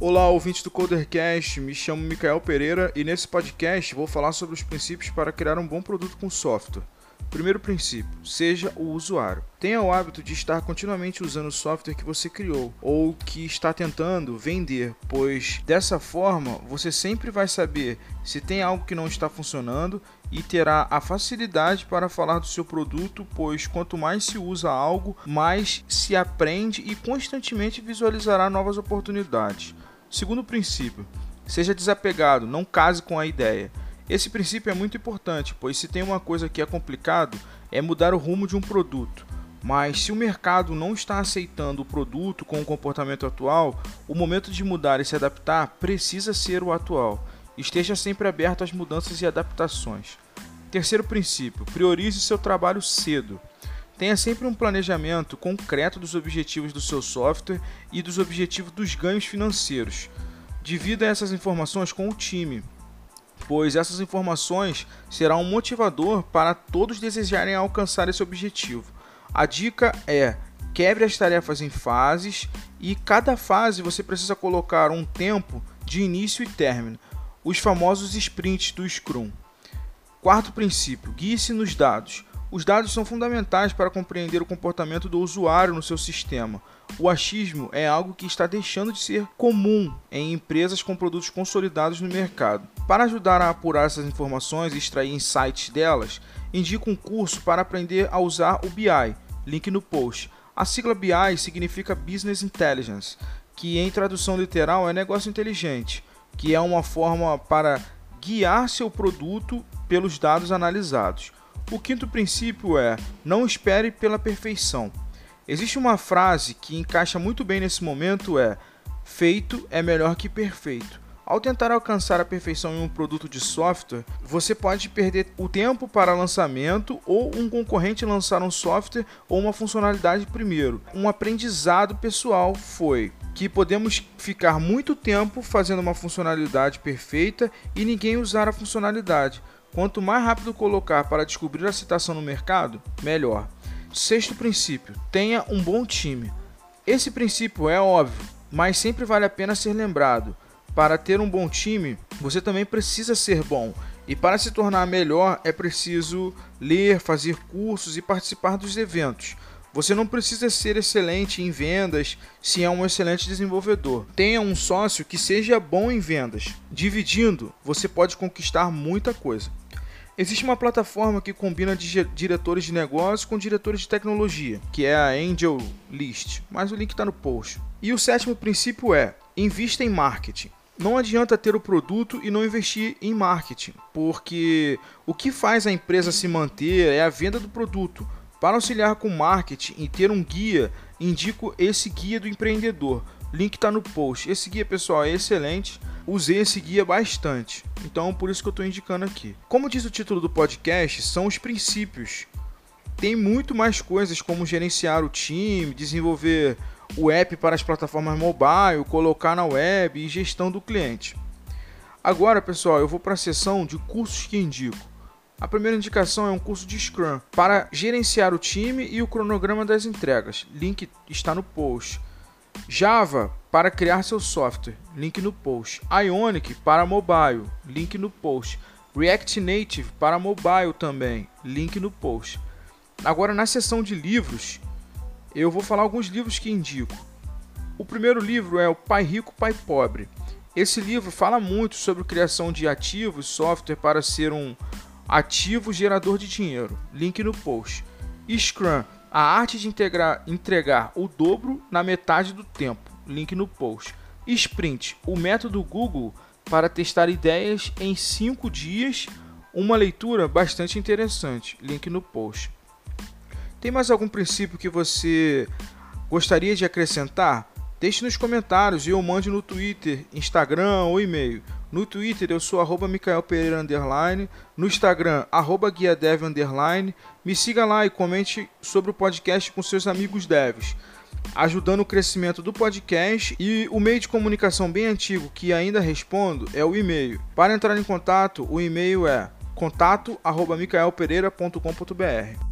Olá, ouvintes do Codercast, me chamo Micael Pereira e nesse podcast vou falar sobre os princípios para criar um bom produto com software. Primeiro princípio: seja o usuário. Tenha o hábito de estar continuamente usando o software que você criou ou que está tentando vender, pois dessa forma você sempre vai saber se tem algo que não está funcionando e terá a facilidade para falar do seu produto, pois quanto mais se usa algo, mais se aprende e constantemente visualizará novas oportunidades. Segundo princípio: seja desapegado, não case com a ideia. Esse princípio é muito importante, pois se tem uma coisa que é complicado é mudar o rumo de um produto. Mas se o mercado não está aceitando o produto com o comportamento atual, o momento de mudar e se adaptar precisa ser o atual. Esteja sempre aberto às mudanças e adaptações. Terceiro princípio: priorize seu trabalho cedo. Tenha sempre um planejamento concreto dos objetivos do seu software e dos objetivos dos ganhos financeiros. Divida essas informações com o time, pois essas informações serão um motivador para todos desejarem alcançar esse objetivo. A dica é: quebre as tarefas em fases e cada fase você precisa colocar um tempo de início e término, os famosos sprints do Scrum. Quarto princípio: guie-se nos dados. Os dados são fundamentais para compreender o comportamento do usuário no seu sistema. O achismo é algo que está deixando de ser comum em empresas com produtos consolidados no mercado. Para ajudar a apurar essas informações e extrair insights delas, indico um curso para aprender a usar o BI, link no post. A sigla BI significa Business Intelligence, que em tradução literal é negócio inteligente, que é uma forma para guiar seu produto pelos dados analisados. O quinto princípio é: não espere pela perfeição. Existe uma frase que encaixa muito bem nesse momento é: feito é melhor que perfeito. Ao tentar alcançar a perfeição em um produto de software, você pode perder o tempo para lançamento ou um concorrente lançar um software ou uma funcionalidade primeiro. Um aprendizado pessoal foi que podemos ficar muito tempo fazendo uma funcionalidade perfeita e ninguém usar a funcionalidade. Quanto mais rápido colocar para descobrir a citação no mercado, melhor. Sexto princípio: tenha um bom time. Esse princípio é óbvio, mas sempre vale a pena ser lembrado. Para ter um bom time, você também precisa ser bom. E para se tornar melhor, é preciso ler, fazer cursos e participar dos eventos. Você não precisa ser excelente em vendas se é um excelente desenvolvedor. Tenha um sócio que seja bom em vendas. Dividindo, você pode conquistar muita coisa. Existe uma plataforma que combina diretores de negócios com diretores de tecnologia, que é a Angel List, mas o link está no post. E o sétimo princípio é: invista em marketing. Não adianta ter o produto e não investir em marketing, porque o que faz a empresa se manter é a venda do produto. Para auxiliar com marketing e ter um guia, indico esse guia do empreendedor. Link está no post. Esse guia, pessoal, é excelente. Usei esse guia bastante. Então, por isso que eu estou indicando aqui. Como diz o título do podcast, são os princípios. Tem muito mais coisas como gerenciar o time, desenvolver o app para as plataformas mobile, colocar na web e gestão do cliente. Agora, pessoal, eu vou para a seção de cursos que indico. A primeira indicação é um curso de Scrum para gerenciar o time e o cronograma das entregas. Link está no post. Java para criar seu software. Link no post. Ionic para mobile. Link no post. React Native para mobile também. Link no post. Agora na seção de livros, eu vou falar alguns livros que indico. O primeiro livro é O Pai Rico, Pai Pobre. Esse livro fala muito sobre criação de ativos, software para ser um ativo gerador de dinheiro. Link no post. Scrum, a arte de integrar, entregar o dobro na metade do tempo. Link no post. Sprint, o método Google para testar ideias em 5 dias. Uma leitura bastante interessante. Link no post. Tem mais algum princípio que você gostaria de acrescentar? Deixe nos comentários e eu mande no Twitter, Instagram ou e-mail. No Twitter eu sou arroba Pereira underline, no Instagram arroba Guia Dev underline. Me siga lá e comente sobre o podcast com seus amigos devs, ajudando o crescimento do podcast e o meio de comunicação bem antigo que ainda respondo é o e-mail. Para entrar em contato, o e-mail é contato@micaelpereira.com.br.